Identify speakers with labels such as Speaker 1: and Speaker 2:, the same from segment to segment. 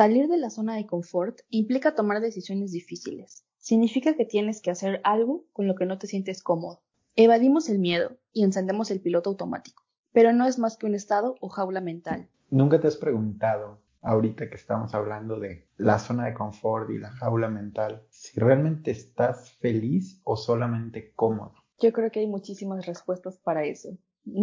Speaker 1: Salir de la zona de confort implica tomar decisiones difíciles. Significa que tienes que hacer algo con lo que no te sientes cómodo. Evadimos el miedo y encendemos el piloto automático, pero no es más que un estado o jaula mental.
Speaker 2: ¿Nunca te has preguntado, ahorita que estamos hablando de la zona de confort y la jaula mental, si realmente estás feliz o solamente cómodo?
Speaker 1: Yo creo que hay muchísimas respuestas para eso.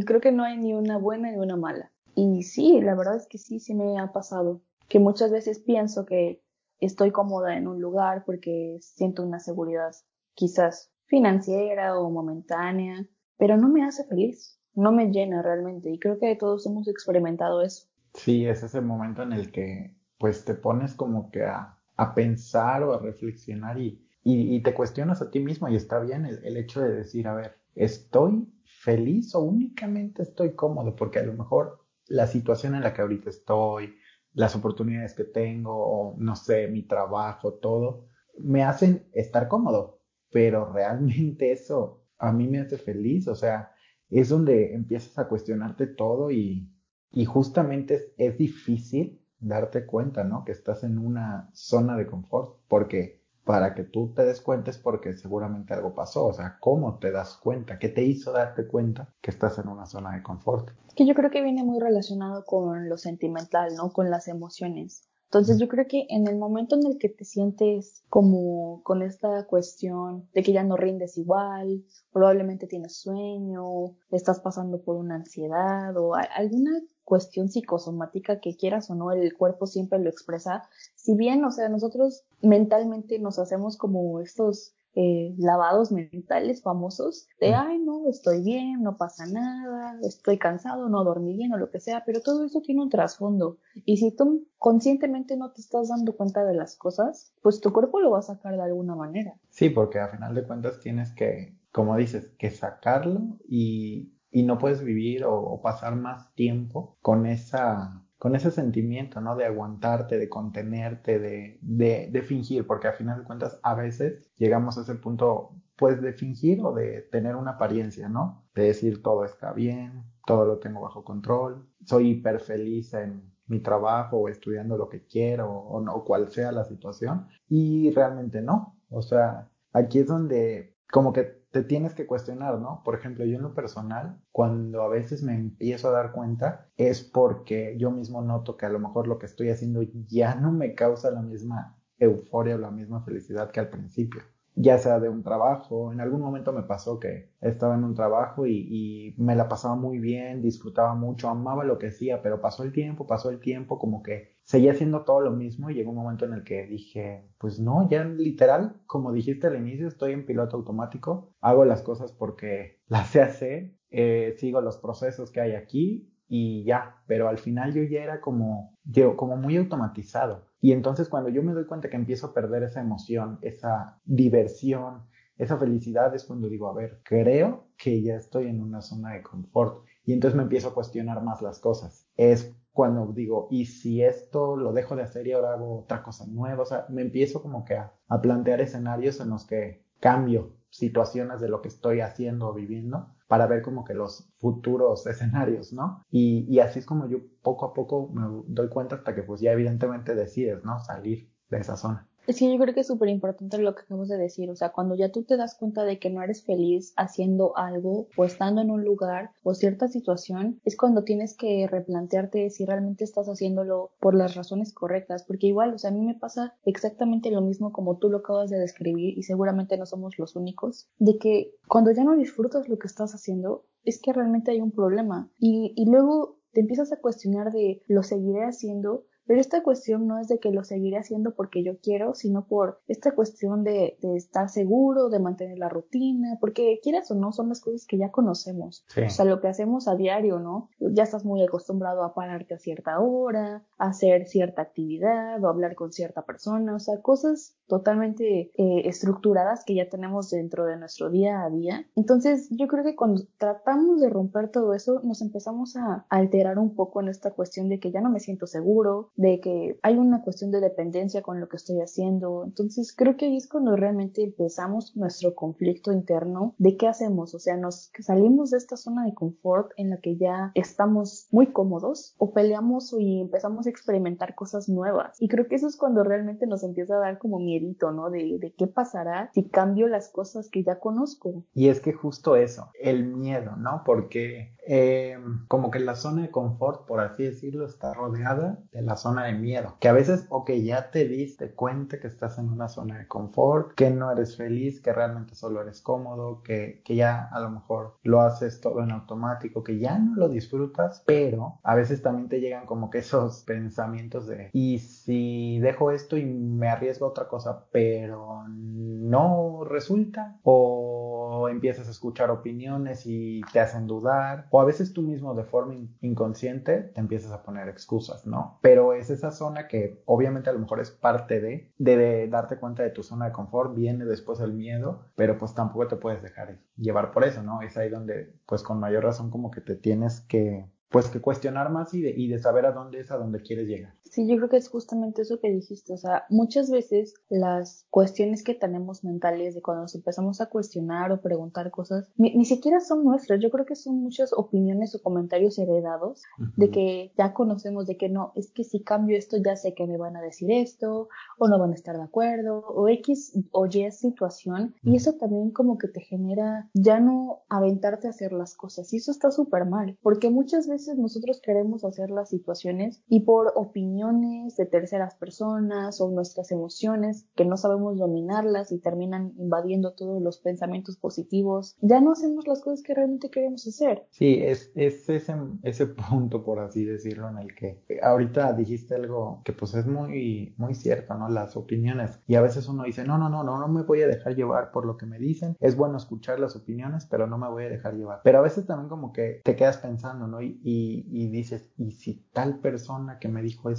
Speaker 1: Creo que no hay ni una buena ni una mala. Y sí, la verdad es que sí, sí me ha pasado. Que muchas veces pienso que estoy cómoda en un lugar porque siento una seguridad quizás financiera o momentánea, pero no me hace feliz, no me llena realmente. Y creo que todos hemos experimentado eso.
Speaker 2: Sí, es ese momento en el que pues te pones como que a, a pensar o a reflexionar y, y, te cuestionas a ti mismo y está bien el, el hecho de decir, a ver, ¿estoy feliz o únicamente estoy cómodo? Porque a lo mejor la situación en la que ahorita estoy, las oportunidades que tengo, o no sé, mi trabajo, todo, me hacen estar cómodo, pero realmente eso a mí me hace feliz, o sea, es donde empiezas a cuestionarte todo y, y justamente es, es difícil darte cuenta, ¿no? Que estás en una zona de confort, porque para que tú te des cuenta es porque seguramente algo pasó. O sea, ¿cómo te das cuenta? ¿Qué te hizo darte cuenta que estás en una zona de confort?
Speaker 1: Que yo creo que viene muy relacionado con lo sentimental, ¿no? Con las emociones. Entonces yo creo que en el momento en el que te sientes como con esta cuestión de que ya no rindes igual, probablemente tienes sueño, estás pasando por una ansiedad o alguna cuestión psicosomática que quieras o no, el cuerpo siempre lo expresa. Si bien, o sea, nosotros mentalmente nos hacemos como estos eh, lavados mentales famosos de, ay, no, estoy bien, no pasa nada, estoy cansado, no dormí bien o lo que sea, pero todo eso tiene un trasfondo. Y si tú conscientemente no te estás dando cuenta de las cosas, pues tu cuerpo lo va a sacar de alguna manera.
Speaker 2: Sí, porque a final de cuentas tienes que, como dices, que sacarlo y y no puedes vivir o, pasar más tiempo con esa con ese sentimiento, ¿no? De aguantarte, de contenerte, de, de, de, fingir, porque a final de cuentas a veces llegamos a ese punto, pues, de fingir o de tener una apariencia, ¿no? De decir todo está bien, todo lo tengo bajo control, soy hiper feliz en mi trabajo o estudiando lo que quiero o, no, cual sea la situación, y realmente no. O sea, aquí es donde como que te tienes que cuestionar, ¿no? Por ejemplo, yo en lo personal, cuando a veces me empiezo a dar cuenta, es porque yo mismo noto que a lo mejor lo que estoy haciendo ya no me causa la misma euforia o la misma felicidad que al principio ya sea de un trabajo. En algún momento me pasó que estaba en un trabajo y, me la pasaba muy bien, disfrutaba mucho, amaba lo que hacía, pero pasó el tiempo, pasó el tiempo, como que seguía haciendo todo lo mismo y llegó un momento en el que dije, pues no, ya literal, como dijiste al inicio, estoy en piloto automático, hago las cosas porque las sé hacer, eh, sigo los procesos que hay aquí y ya, pero al final yo ya era como, yo, como muy automatizado. Y entonces cuando yo me doy cuenta que empiezo a perder esa emoción, esa diversión, esa felicidad, es cuando digo, a ver, creo que ya estoy en una zona de confort. Y entonces me empiezo a cuestionar más las cosas. Es cuando digo, ¿y si esto lo dejo de hacer y ahora hago otra cosa nueva? O sea, me empiezo como que a, a plantear escenarios en los que cambio situaciones de lo que estoy haciendo o viviendo para ver como que los futuros escenarios, ¿no? Y, y así es como yo poco a poco me doy cuenta hasta que pues ya evidentemente decides, ¿no? Salir de esa zona.
Speaker 1: Es que yo creo que es súper importante lo que acabas de decir, o sea, cuando ya tú te das cuenta de que no eres feliz haciendo algo o estando en un lugar o cierta situación, es cuando tienes que replantearte si realmente estás haciéndolo por las razones correctas, porque igual, o sea, a mí me pasa exactamente lo mismo como tú lo acabas de describir y seguramente no somos los únicos, de que cuando ya no disfrutas lo que estás haciendo, es que realmente hay un problema. Y, y luego te empiezas a cuestionar de lo seguiré haciendo pero esta cuestión no es de que lo seguiré haciendo porque yo quiero, sino por esta cuestión de, de estar seguro, de mantener la rutina, porque quieras o no, son las cosas que ya conocemos. O sea, lo que hacemos a diario, ¿no? Ya estás muy acostumbrado a pararte a cierta hora, a hacer cierta actividad o hablar con cierta persona, o sea, cosas totalmente eh, estructuradas que ya tenemos dentro de nuestro día a día. Entonces, yo creo que cuando tratamos de romper todo eso, nos empezamos a alterar un poco en esta cuestión de que ya no me siento seguro, de que hay una cuestión de dependencia con lo que estoy haciendo. Entonces creo que ahí es cuando realmente empezamos nuestro conflicto interno de qué hacemos, o sea, nos salimos de esta zona de confort en la que ya estamos muy cómodos o peleamos y empezamos a experimentar cosas nuevas. Y creo que eso es cuando realmente nos empieza a dar como miedito, ¿no? De, de qué pasará si cambio las cosas que ya conozco.
Speaker 2: Y es que justo eso, el miedo, ¿no? Porque eh, como que la zona de confort, por así decirlo, está rodeada de la zona de miedo. Que a veces, ok, ya te diste cuenta que estás en una zona de confort, que no eres feliz, que realmente solo eres cómodo, que, que ya a lo mejor lo haces todo en automático, que ya no lo disfrutas, pero a veces también te llegan como que esos pensamientos de, y si dejo esto y me arriesgo a otra cosa, pero no resulta, o empiezas a escuchar opiniones y te hacen dudar, o a veces tú mismo de forma inconsciente te empiezas a poner excusas, ¿no? Pero es esa zona que obviamente a lo mejor es parte de, de, darte cuenta de tu zona de confort, viene después el miedo, pero pues tampoco te puedes dejar llevar por eso, ¿no? Es ahí donde pues con mayor razón como que te tienes que pues que cuestionar más y de, y de saber a dónde es a dónde quieres llegar.
Speaker 1: Sí, yo creo que es justamente eso que dijiste. O sea, muchas veces las cuestiones que tenemos mentales de cuando nos empezamos a cuestionar o preguntar cosas, ni, siquiera son nuestras. Yo creo que son muchas opiniones o comentarios heredados de que ya conocemos de que no, es que si cambio esto ya sé que me van a decir esto o no van a estar de acuerdo o X o Y situación. Y eso también como que te genera ya no aventarte a hacer las cosas. Y eso está súper mal, porque muchas veces nosotros queremos hacer las situaciones y por opinión de terceras personas o nuestras emociones que no sabemos dominarlas y terminan invadiendo todos los pensamientos positivos, ya no hacemos las cosas que realmente queremos hacer.
Speaker 2: Sí, es, es ese, ese punto, por así decirlo, en el que ahorita dijiste algo que pues es muy, muy cierto, ¿no? Las opiniones. Y a veces uno dice, no, no, no, no, no me voy a dejar llevar por lo que me dicen. Es bueno escuchar las opiniones, pero no me voy a dejar llevar. Pero a veces también como que te quedas pensando, ¿no? Y, y, y dices, ¿y si tal persona que me dijo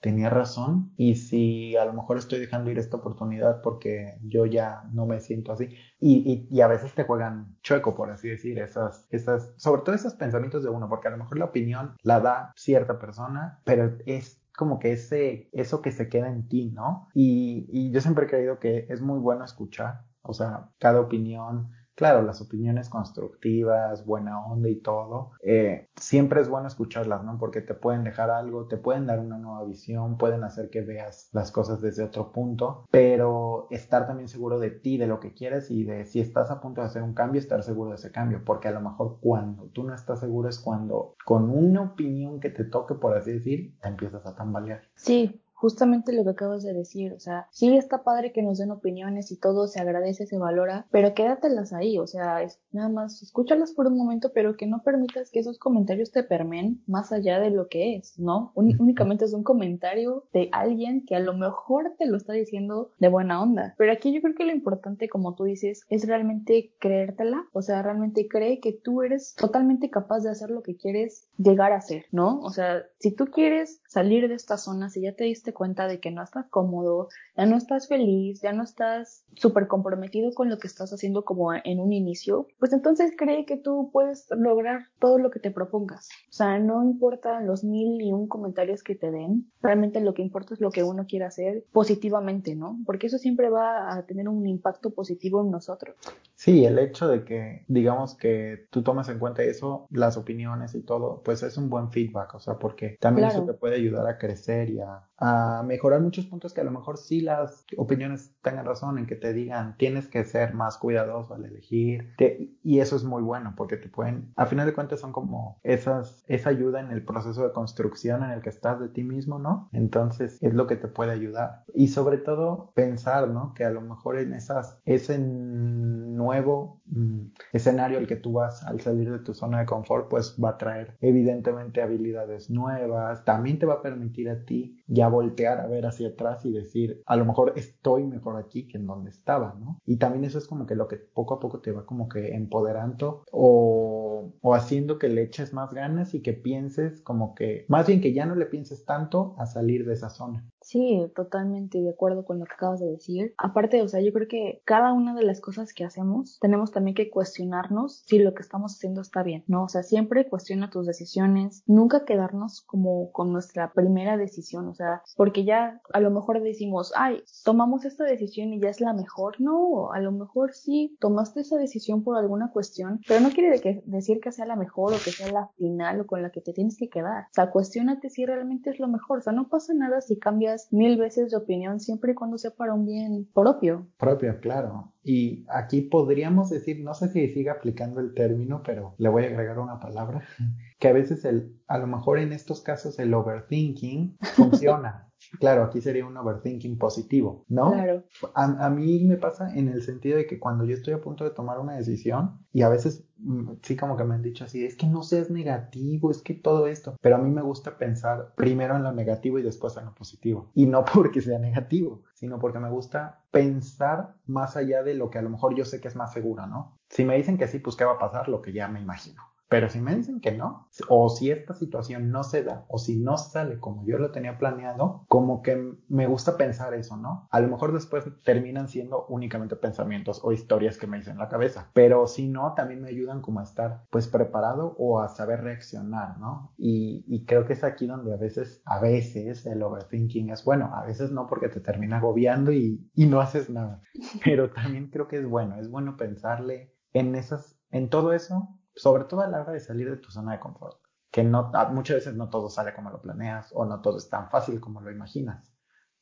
Speaker 2: tenía razón y si a lo mejor estoy dejando ir esta oportunidad porque yo ya no me siento así. Y, y, a veces te juegan chueco, por así decir, esas, esas, sobre todo esos pensamientos de uno, porque a lo mejor la opinión la da cierta persona, pero es como que ese, eso que se queda en ti, ¿no? Y, y yo siempre he creído que es muy bueno escuchar, o sea, cada opinión, Claro, las opiniones constructivas, buena onda y todo, eh, siempre es bueno escucharlas, ¿no? Porque te pueden dejar algo, te pueden dar una nueva visión, pueden hacer que veas las cosas desde otro punto, pero estar también seguro de ti, de lo que quieres y de si estás a punto de hacer un cambio, estar seguro de ese cambio, porque a lo mejor cuando tú no estás seguro es cuando con una opinión que te toque, por así decir, te empiezas a tambalear.
Speaker 1: Sí, justamente lo que acabas de decir, o sea, sí está padre que nos den opiniones y todo, se agradece, se valora, pero quédatelas ahí, o sea, es, nada más escúchalas por un momento, pero que no permitas que esos comentarios te permeen más allá de lo que es, ¿no? únicamente es un comentario de alguien que a lo mejor te lo está diciendo de buena onda, pero aquí yo creo que lo importante, como tú dices, es realmente creértela, o sea, realmente cree que tú eres totalmente capaz de hacer lo que quieres llegar a ser, ¿no? O sea, si tú quieres salir de esta zona, si ya te diste cuenta de que no estás cómodo, ya no estás feliz, ya no estás súper comprometido con lo que estás haciendo como en un inicio, pues entonces cree que tú puedes lograr todo lo que te propongas. O sea, no importa los mil y un comentarios que te den, realmente lo que importa es lo que uno quiere hacer positivamente, ¿no? Porque eso siempre va a tener un impacto positivo en nosotros.
Speaker 2: Sí, el hecho de que, digamos que tú tomas en cuenta eso, las opiniones y todo, pues es un buen feedback, o sea, porque también eso te puede ayudar a crecer y a, a mejorar muchos puntos que a lo mejor sí las opiniones tengan razón en que te digan tienes que ser más cuidadoso al elegir y eso es muy bueno porque te pueden a final de cuentas son como esas esa ayuda en el proceso de construcción en el que estás de ti mismo no entonces es lo que te puede ayudar. Y sobre todo pensar no que a lo mejor en esas ese nuevo mm, escenario al que tú vas al salir de tu zona de confort pues va a traer evidentemente habilidades nuevas también te va a permitir a ti ya voltear a ver hacia atrás y decir, a lo mejor estoy mejor aquí que en donde estaba, ¿no? Y también eso es como que lo que poco a poco te va como que empoderando o, o haciendo que le eches más ganas y que pienses como que, más bien que ya no le pienses tanto a salir de esa zona.
Speaker 1: Sí, totalmente de acuerdo con lo que acabas de decir. Aparte, o sea, yo creo que cada una de las cosas que hacemos tenemos también que cuestionarnos si lo que estamos haciendo está bien, ¿no? O sea, siempre cuestiona tus decisiones, nunca quedarnos como con nuestra primera decisión, o sea, porque ya a lo mejor decimos, ay, tomamos esta decisión y ya es la mejor. No, a lo mejor sí, tomaste esa decisión por alguna cuestión, pero no quiere decir que sea la mejor o que sea la final o con la que te tienes que quedar. O sea, cuestionate si realmente es lo mejor. O sea, no pasa nada si cambias mil veces de opinión siempre y cuando sea para un bien propio.
Speaker 2: Propio, claro. Y aquí podríamos decir, no sé si sigue aplicando el término, pero le voy a agregar una palabra, que a veces el, a lo mejor en estos casos el overthinking funciona. Claro, aquí sería un overthinking positivo, ¿no?
Speaker 1: Claro.
Speaker 2: A, a, mí me pasa en el sentido de que cuando yo estoy a punto de tomar una decisión y a veces mm, sí como que me han dicho así, es que no seas negativo, es que todo esto, pero a mí me gusta pensar primero en lo negativo y después en lo positivo. Y no porque sea negativo, sino porque me gusta pensar más allá de lo que a lo mejor yo sé que es más seguro, ¿no? Si me dicen que sí, pues ¿qué va a pasar? Lo que ya me imagino. Pero si me dicen que no, o si esta situación no se da, o si no sale como yo lo tenía planeado, como que me gusta pensar eso, ¿no? A lo mejor después terminan siendo únicamente pensamientos o historias que me dicen en la cabeza, pero si no, también me ayudan como a estar pues preparado o a saber reaccionar, ¿no? Y, y creo que es aquí donde a veces, a veces el overthinking es bueno, a veces no porque te termina agobiando y, y no haces nada, pero también creo que es bueno, es bueno pensarle en esas, en todo eso sobre todo a la hora de salir de tu zona de confort, que no, muchas veces no todo sale como lo planeas o no todo es tan fácil como lo imaginas.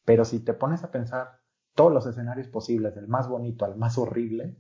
Speaker 2: Pero si te pones a pensar todos los escenarios posibles, del más bonito al más horrible,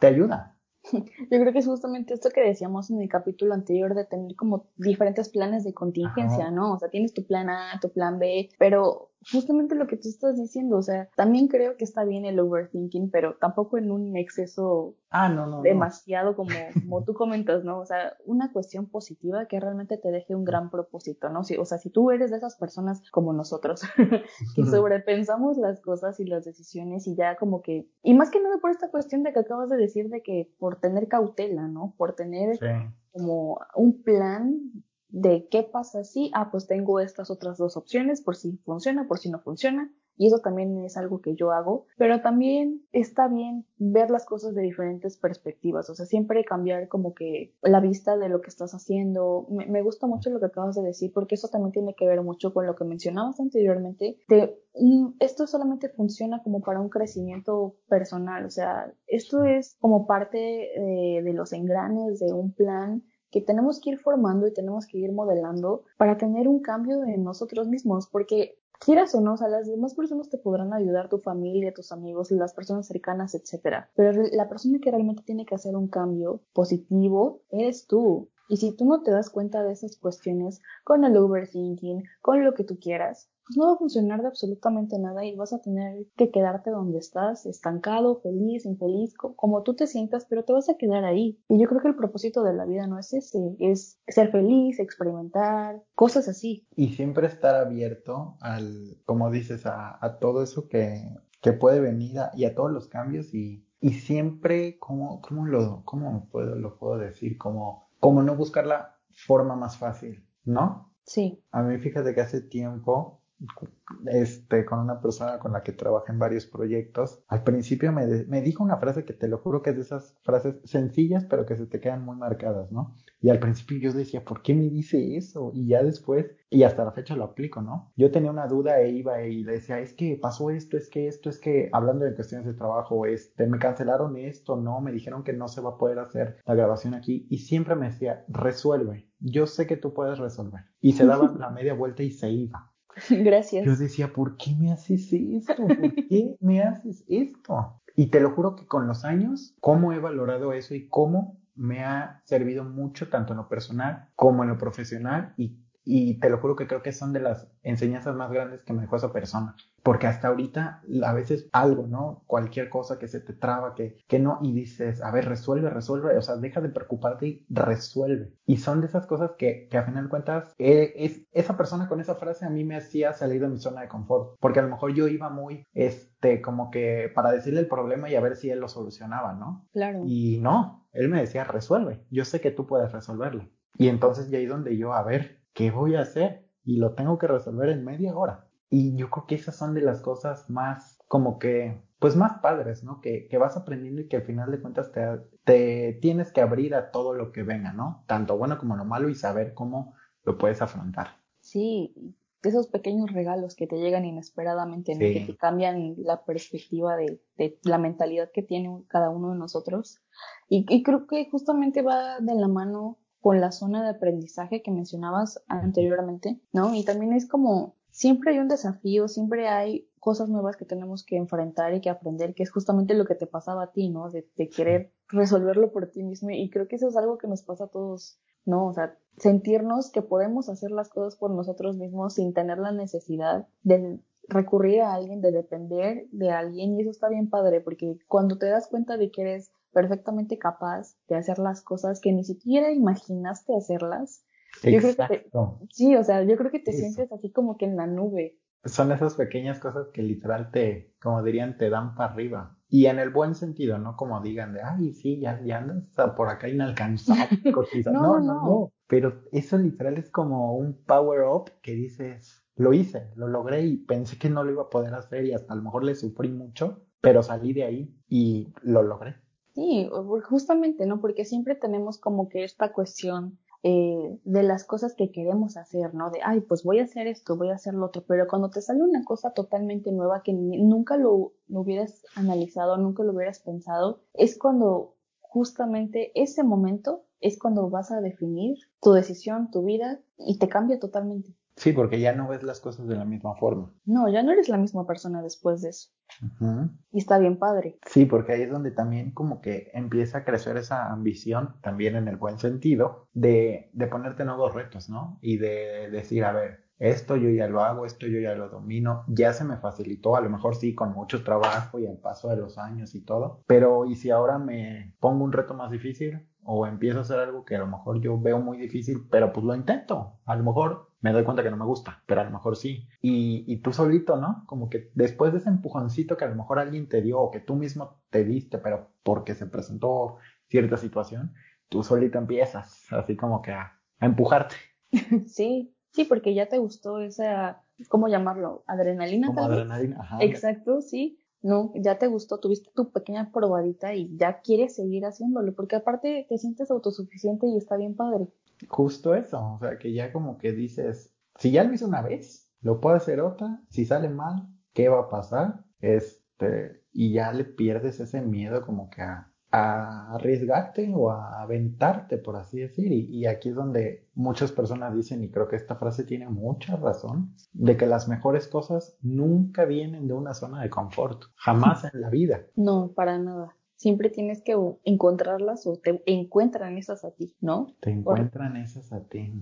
Speaker 2: te ayuda.
Speaker 1: Yo creo que es justamente esto que decíamos en el capítulo anterior de tener como diferentes planes de contingencia, ¿no? O sea, tienes tu plan A, tu plan B, pero justamente lo que tú estás diciendo, o sea, también creo que está bien el overthinking, pero tampoco en un exceso
Speaker 2: ah, no, no,
Speaker 1: demasiado Como, como tú comentas, ¿no? O sea, una cuestión positiva que realmente te deje un gran propósito, ¿no? Si, o sea, si tú eres de esas personas como nosotros, que sobrepensamos las cosas y las decisiones y ya como que, y más que nada por esta cuestión de que acabas de decir de que por tener cautela, ¿no? Por tener como un plan de qué pasa si, ah, pues tengo estas otras dos opciones por si funciona, por si no funciona. Y eso también es algo que yo hago, pero también está bien ver las cosas de diferentes perspectivas, o sea, siempre cambiar como que la vista de lo que estás haciendo. Me, gusta mucho lo que acabas de decir, porque eso también tiene que ver mucho con lo que mencionabas anteriormente, de esto solamente funciona como para un crecimiento personal, o sea, esto es como parte eh, de los engranes de un plan que tenemos que ir formando y tenemos que ir modelando para tener un cambio en nosotros mismos, porque quieras o no, o las demás personas te podrán ayudar, tu familia, tus amigos, las personas cercanas, etcétera, pero la persona que realmente tiene que hacer un cambio positivo eres tú. Y si tú no te das cuenta de esas cuestiones con el overthinking, con lo que tú quieras, pues no va a funcionar de absolutamente nada y vas a tener que quedarte donde estás, estancado, feliz, infeliz, como tú te sientas, pero te vas a quedar ahí. Y yo creo que el propósito de la vida no es ese, es ser feliz, experimentar, cosas así.
Speaker 2: Y siempre estar abierto al, como dices, a, todo eso que, que puede venir y a todos los cambios y, y siempre, ¿cómo, cómo, lo, cómo puedo, lo puedo decir? Como, como no buscar la forma más fácil, ¿no?
Speaker 1: Sí.
Speaker 2: A mí fíjate que hace tiempo este, con una persona con la que trabajé en varios proyectos, al principio me, me, dijo una frase que te lo juro que es de esas frases sencillas, pero que se te quedan muy marcadas, ¿no? Y al principio yo decía, ¿por qué me dice eso? Y ya después, y hasta la fecha lo aplico, ¿no? Yo tenía una duda e iba y le decía, es que pasó esto, es que esto, es que, hablando de cuestiones de trabajo, este, me cancelaron esto, no, me dijeron que no se va a poder hacer la grabación aquí, y siempre me decía, resuelve, yo sé que tú puedes resolver. Y se daba la media vuelta y se iba.
Speaker 1: Gracias.
Speaker 2: Yo decía, ¿por qué me haces esto? ¿Por qué me haces esto? Y te lo juro que con los años, cómo he valorado eso y cómo me ha servido mucho tanto en lo personal como en lo profesional y y te lo juro que creo que son de las enseñanzas más grandes que me dejó esa persona. Porque hasta ahorita, a veces algo, ¿no? Cualquier cosa que se te traba, que, que no, y dices, a ver, resuelve, resuelve, o sea, deja de preocuparte y resuelve. Y son de esas cosas que, que a final de cuentas, eh, es, esa persona con esa frase a mí me hacía salir de mi zona de confort. Porque a lo mejor yo iba muy, este, como que para decirle el problema y a ver si él lo solucionaba, ¿no?
Speaker 1: Claro.
Speaker 2: Y no, él me decía, resuelve, yo sé que tú puedes resolverlo. Y entonces ya ahí donde yo, a ver, ¿qué voy a hacer? Y lo tengo que resolver en media hora. Y yo creo que esas son de las cosas más como que, pues más padres, ¿no? Que, que vas aprendiendo y que al final de cuentas te, te tienes que abrir a todo lo que venga, ¿no? Tanto bueno como lo malo y saber cómo lo puedes afrontar.
Speaker 1: Sí, esos pequeños regalos que te llegan inesperadamente, que te cambian la perspectiva de, la mentalidad que tiene cada uno de nosotros. Y, y creo que justamente va de la mano con la zona de aprendizaje que mencionabas anteriormente, ¿no? Y también es como, siempre hay un desafío, siempre hay cosas nuevas que tenemos que enfrentar y que aprender, que es justamente lo que te pasaba a ti, ¿no? De, querer resolverlo por ti mismo. Y creo que eso es algo que nos pasa a todos, ¿no? O sea, sentirnos que podemos hacer las cosas por nosotros mismos sin tener la necesidad de recurrir a alguien, de depender de alguien. Y eso está bien padre, porque cuando te das cuenta de que eres perfectamente capaz de hacer las cosas que ni siquiera imaginaste hacerlas. Yo creo que sí, o sea, yo creo que te sientes así como que en la nube.
Speaker 2: Son esas pequeñas cosas que literal te, como dirían, te dan para arriba. Y en el buen sentido, no como digan de, ay, sí, ya, ya andas por acá inalcanzable. no, no, no, no. Pero eso literal es como un power up que dices, lo hice, lo logré y pensé que no lo iba a poder hacer y hasta a lo mejor le sufrí mucho, pero salí de ahí y lo logré.
Speaker 1: Sí, justamente, ¿no? Porque siempre tenemos como que esta cuestión eh, de las cosas que queremos hacer, ¿no? De, ay, pues voy a hacer esto, voy a hacer lo otro, pero cuando te sale una cosa totalmente nueva que nunca lo, lo hubieras analizado, nunca lo hubieras pensado, es cuando justamente ese momento es cuando vas a definir tu decisión, tu vida y te cambia totalmente.
Speaker 2: Sí, porque ya no ves las cosas de la misma forma.
Speaker 1: No, ya no eres la misma persona después de eso. Y está bien padre.
Speaker 2: Sí, porque ahí es donde también como que empieza a crecer esa ambición, también en el buen sentido, de, de ponerte nuevos retos, ¿no? Y de decir, a ver, esto yo ya lo hago, esto yo ya lo domino, ya se me facilitó, a lo mejor sí, con mucho trabajo y al paso de los años y todo, pero ¿y si ahora me pongo un reto más difícil? O empiezo a hacer algo que a lo mejor yo veo muy difícil, pero pues lo intento. A lo mejor me doy cuenta que no me gusta, pero a lo mejor sí. Y, y, tú solito, ¿no? Como que después de ese empujoncito que a lo mejor alguien te dio o que tú mismo te diste, pero porque se presentó cierta situación, tú solito empiezas, así como que a, empujarte.
Speaker 1: Sí, sí, porque ya te gustó esa, ¿cómo llamarlo? Adrenalina.
Speaker 2: Como adrenalina, ajá.
Speaker 1: Exacto, sí. No, ya te gustó, tuviste tu pequeña probadita y ya quieres seguir haciéndolo, porque aparte te sientes autosuficiente y está bien padre
Speaker 2: justo eso, o sea, que ya como que dices, si ya lo hice una vez, lo puedo hacer otra, si sale mal, ¿qué va a pasar? Este, y ya le pierdes ese miedo como que a, arriesgarte o a aventarte, por así decir. Y, y, aquí es donde muchas personas dicen, y creo que esta frase tiene mucha razón, de que las mejores cosas nunca vienen de una zona de confort, jamás en la vida.
Speaker 1: No, para nada siempre tienes que encontrarlas o te encuentran esas a ti, ¿no?
Speaker 2: Te encuentran esas a ti.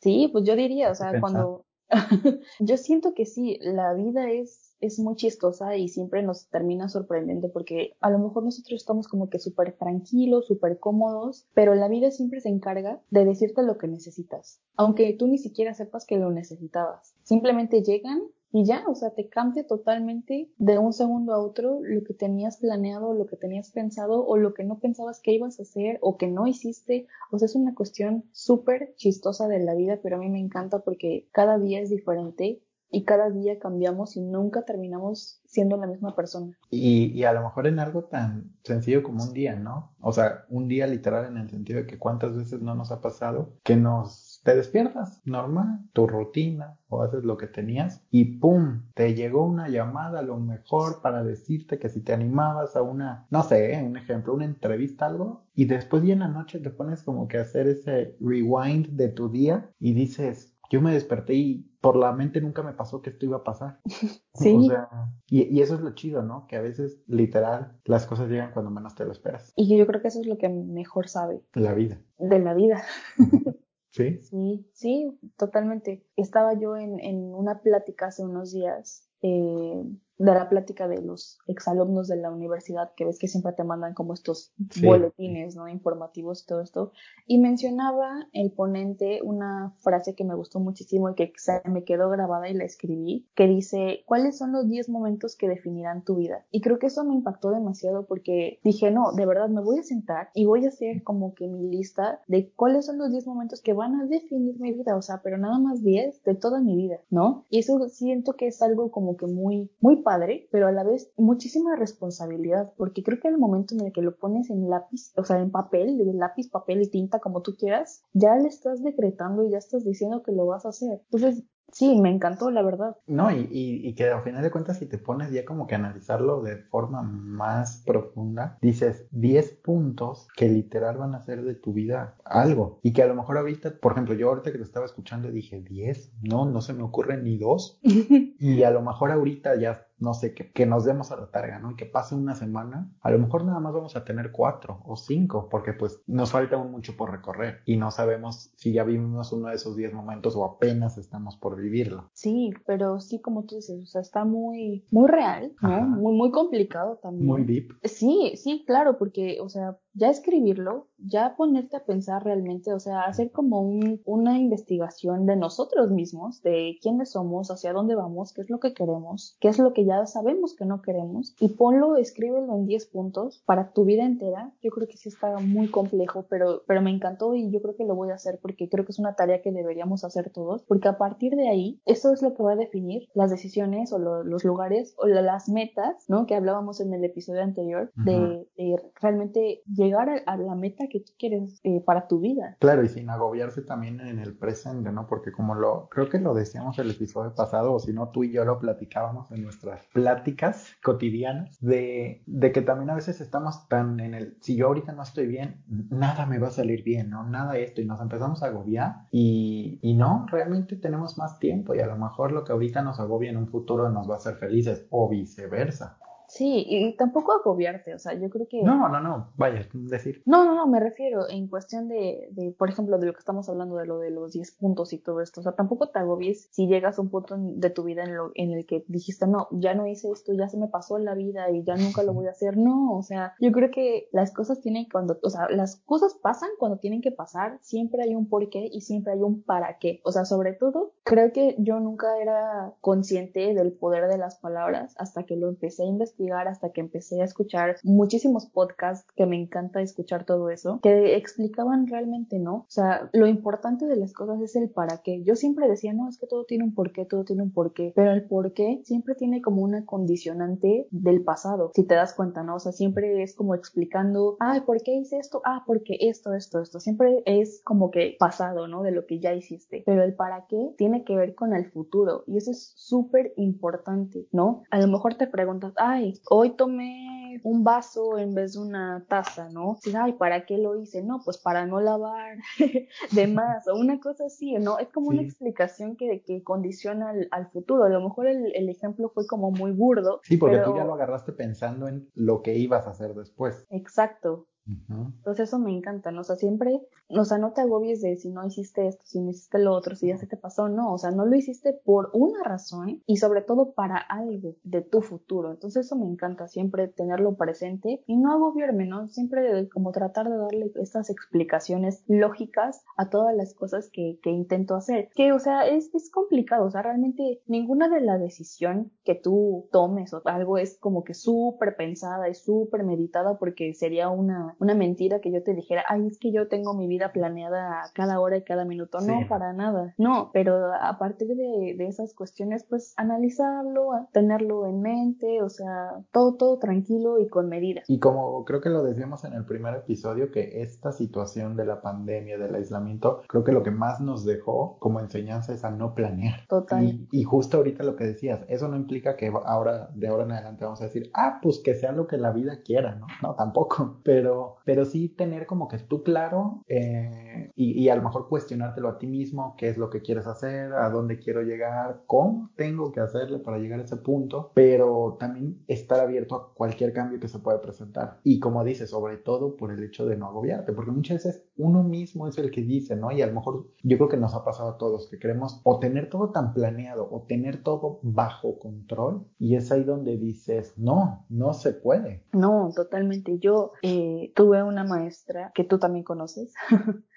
Speaker 1: Sí, pues yo diría, o sea, cuando yo siento que sí, la vida es, es muy chistosa y siempre nos termina sorprendiendo porque a lo mejor nosotros estamos como que súper tranquilos, súper cómodos, pero la vida siempre se encarga de decirte lo que necesitas, aunque tú ni siquiera sepas que lo necesitabas. Simplemente llegan y ya, o sea, te cambia totalmente de un segundo a otro lo que tenías planeado, lo que tenías pensado o lo que no pensabas que ibas a hacer o que no hiciste. O sea, es una cuestión súper chistosa de la vida, pero a mí me encanta porque cada día es diferente y cada día cambiamos y nunca terminamos siendo la misma persona.
Speaker 2: Y, y, a lo mejor en algo tan sencillo como un día, ¿no? O sea, un día literal en el sentido de que cuántas veces no nos ha pasado que nos te despiertas normal, tu rutina o haces lo que tenías y ¡pum! Te llegó una llamada a lo mejor para decirte que si te animabas a una, no sé, un ejemplo, una entrevista, algo, y después ya en la noche te pones como que a hacer ese rewind de tu día y dices, yo me desperté y por la mente nunca me pasó que esto iba a pasar.
Speaker 1: Sí.
Speaker 2: O sea, y, y, eso es lo chido, ¿no? Que a veces, literal, las cosas llegan cuando menos te lo esperas.
Speaker 1: Y yo creo que eso es lo que mejor sabe.
Speaker 2: La vida.
Speaker 1: De la vida.
Speaker 2: Sí.
Speaker 1: Sí, sí, totalmente. Estaba yo en, en una plática hace unos días eh, de la plática de los exalumnos de la universidad, que ves que siempre te mandan como estos boletines, ¿no? Informativos y todo esto. Y mencionaba el ponente una frase que me gustó muchísimo y que se me quedó grabada y la escribí, que dice, ¿cuáles son los 10 momentos que definirán tu vida? Y creo que eso me impactó demasiado porque dije, no, de verdad me voy a sentar y voy a hacer como que mi lista de cuáles son los 10 momentos que van a definir mi vida, o sea, pero nada más 10 de toda mi vida, ¿no? Y eso siento que es algo como que muy, muy padre, pero a la vez muchísima responsabilidad, porque creo que el momento en el que lo pones en lápiz, o sea, en papel, de lápiz, papel y tinta, como tú quieras, ya le estás decretando y ya estás diciendo que lo vas a hacer. Entonces, Sí, me encantó, la verdad.
Speaker 2: No, y, y, y que al final de cuentas, si te pones ya como que a analizarlo de forma más profunda, dices 10 puntos que literal van a hacer de tu vida algo. Y que a lo mejor ahorita, por ejemplo, yo ahorita que te estaba escuchando dije 10, no, no se me ocurre ni dos. y a lo mejor ahorita ya no sé, que, que, nos demos a la targa, ¿no? Y que pase una semana, a lo mejor nada más vamos a tener cuatro o cinco, porque pues nos falta aún mucho por recorrer y no sabemos si ya vivimos uno de esos diez momentos o apenas estamos por vivirlo.
Speaker 1: Sí, pero sí, como tú dices, o sea, está muy, muy real, ¿no? Muy, muy complicado también.
Speaker 2: Muy deep.
Speaker 1: Sí, sí, claro, porque, o sea, ya escribirlo, ya ponerte a pensar realmente, o sea, hacer como un, una investigación de nosotros mismos, de quiénes somos, hacia dónde vamos, qué es lo que queremos, qué es lo que ya sabemos que no queremos, y ponlo, escríbelo en 10 puntos para tu vida entera. Yo creo que sí está muy complejo, pero, pero me encantó y yo creo que lo voy a hacer porque creo que es una tarea que deberíamos hacer todos, porque a partir de ahí, eso es lo que va a definir las decisiones o los lugares o las metas, ¿no? Que hablábamos en el episodio anterior, de, de realmente llegar a, la meta que tú quieres eh, para tu vida.
Speaker 2: Claro, y sin agobiarse también en el presente, ¿no? Porque como lo, creo que lo decíamos el episodio pasado, o si no, tú y yo lo platicábamos en nuestras pláticas cotidianas, de, que también a veces estamos tan en el, si yo ahorita no estoy bien, nada me va a salir bien, ¿no? Nada esto, y nos empezamos a agobiar, y, y no, realmente tenemos más tiempo, y a lo mejor lo que ahorita nos agobia en un futuro nos va a hacer felices, o viceversa.
Speaker 1: Sí, y tampoco agobiarte, o sea, yo creo que...
Speaker 2: No, no, no, vaya, decir.
Speaker 1: No, no, no, me refiero en cuestión de, de, por ejemplo, de lo que estamos hablando de lo de los 10 puntos y todo esto, o sea, tampoco te agobies si llegas a un punto de tu vida en, lo, en el que dijiste, no, ya no hice esto, ya se me pasó la vida y ya nunca lo voy a hacer, no, o sea, yo creo que las cosas tienen cuando, o sea, las cosas pasan cuando tienen que pasar, siempre hay un porqué y siempre hay un para qué, o sea, sobre todo, creo que yo nunca era consciente del poder de las palabras hasta que lo empecé a investigar hasta que empecé a escuchar muchísimos podcasts que me encanta escuchar todo eso, que explicaban realmente, ¿no? O sea, lo importante de las cosas es el para qué. Yo siempre decía, no, es que todo tiene un porqué, todo tiene un porqué, pero el porqué siempre tiene como una condicionante del pasado, si te das cuenta, ¿no? O sea, siempre es como explicando, ay, ¿por qué hice esto? Ah, porque esto, esto, esto. Siempre es como que pasado, ¿no? De lo que ya hiciste. Pero el para qué tiene que ver con el futuro y eso es súper importante, ¿no? A lo mejor te preguntas, ay, hoy tomé un vaso en vez de una taza, ¿no? Si, ay, ¿para qué lo hice? No, pues para no lavar de más o una cosa así, ¿no? Es como una explicación que, que condiciona al, futuro. A lo mejor el, el, ejemplo fue como muy burdo.
Speaker 2: Sí, porque tú ya lo agarraste pensando en lo que ibas a hacer después.
Speaker 1: Exacto. Entonces eso me encanta, ¿no? O sea, siempre, o sea, no te agobies de si no hiciste esto, si no hiciste lo otro, si ya se te pasó, no, o sea, no lo hiciste por una razón y sobre todo para algo de tu futuro. Entonces eso me encanta, siempre tenerlo presente y no agobiarme, ¿no? Siempre como tratar de darle estas explicaciones lógicas a todas las cosas que, que intento hacer. Que, o sea, es, es complicado, o sea, realmente ninguna de la decisión que tú tomes o algo es como que súper pensada y súper meditada porque sería una una, mentira que yo te dijera, ay, es que yo tengo mi vida planeada cada hora y cada minuto. No, para nada. No, pero a partir de, de esas cuestiones, pues analizarlo, tenerlo en mente, o sea, todo, todo tranquilo y con medida.
Speaker 2: Y como creo que lo decíamos en el primer episodio, que esta situación de la pandemia, del aislamiento, creo que lo que más nos dejó como enseñanza es a no planear.
Speaker 1: Total.
Speaker 2: Y, y justo ahorita lo que decías, eso no implica que ahora, de ahora en adelante vamos a decir, ah, pues que sea lo que la vida quiera, ¿no? No, tampoco. Pero pero, sí tener como que tú claro eh, y, y, a lo mejor cuestionártelo a ti mismo, qué es lo que quieres hacer, a dónde quiero llegar, cómo tengo que hacerle para llegar a ese punto, pero también estar abierto a cualquier cambio que se pueda presentar. Y como dices, sobre todo por el hecho de no agobiarte, porque muchas veces uno mismo es el que dice, ¿no? Y a lo mejor yo creo que nos ha pasado a todos, que queremos o tener todo tan planeado o tener todo bajo control y es ahí donde dices, no, no se puede.
Speaker 1: No, totalmente. Yo eh, tuve una maestra que tú también conoces.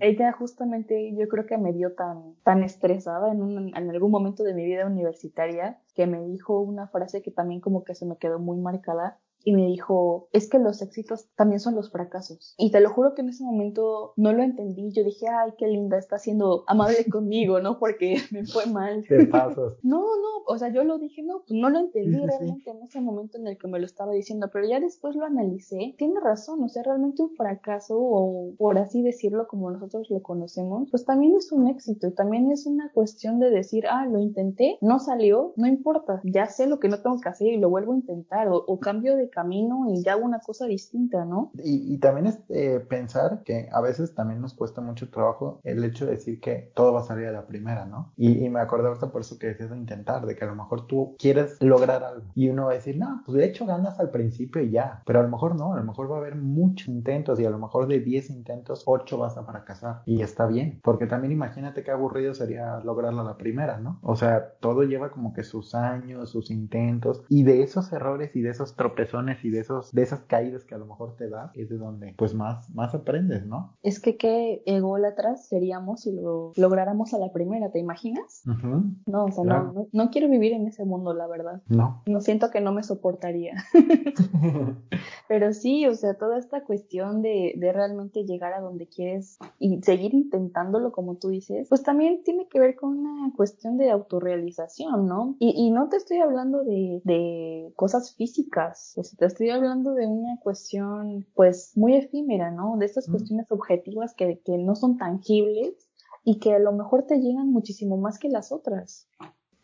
Speaker 1: Ella justamente yo creo que me vio tan, tan estresada en, un, en algún momento de mi vida universitaria que me dijo una frase que también como que se me quedó muy marcada y me dijo, es que los éxitos también son los fracasos. Y te lo juro que en ese momento no lo entendí. Yo dije, ay, qué linda, está siendo amable conmigo, ¿no? Porque me fue mal.
Speaker 2: ¿Qué pasos?
Speaker 1: No, no, o sea, yo lo dije, no, pues no lo entendí realmente en ese momento en el que me lo estaba diciendo, pero ya después lo analicé. Tiene razón, o sea, realmente un fracaso, o por así decirlo, como nosotros lo conocemos, pues también es un éxito y también es una cuestión de decir, ah, lo intenté, no salió, no importa, ya sé lo que no tengo que hacer y lo vuelvo a intentar, o, cambio de camino y ya hago una cosa distinta, ¿no?
Speaker 2: Y, también es eh, pensar que a veces también nos cuesta mucho trabajo el hecho de decir que todo va a salir a la primera, ¿no? Y, me acuerdo ahorita por eso que decías de intentar, de que a lo mejor tú quieres lograr algo y uno va a decir, no, pues de hecho ganas al principio y ya, pero a lo mejor no, a lo mejor va a haber muchos intentos y a lo mejor de 10 intentos, 8 vas a fracasar y está bien, porque también imagínate qué aburrido sería lograrlo a la primera, ¿no? O sea, todo lleva como que sus años, sus intentos y de esos errores y de esos tropezones y de esos de esas caídas que a lo mejor te da es de donde pues más más aprendes, ¿no?
Speaker 1: Es que qué ególatras seríamos si lo lográramos a la primera, ¿te imaginas? No, o sea, no, no, quiero vivir en ese mundo, la verdad.
Speaker 2: No.
Speaker 1: No siento que no me soportaría. Pero sí, o sea, toda esta cuestión de, de realmente llegar a donde quieres y seguir intentándolo, como tú dices, pues también tiene que ver con una cuestión de autorrealización, ¿no? Y, y no te estoy hablando de, de cosas físicas, o sea, te estoy hablando de una cuestión, pues, muy efímera, ¿no? De estas cuestiones objetivas que, que no son tangibles y que a lo mejor te llegan muchísimo más que las otras.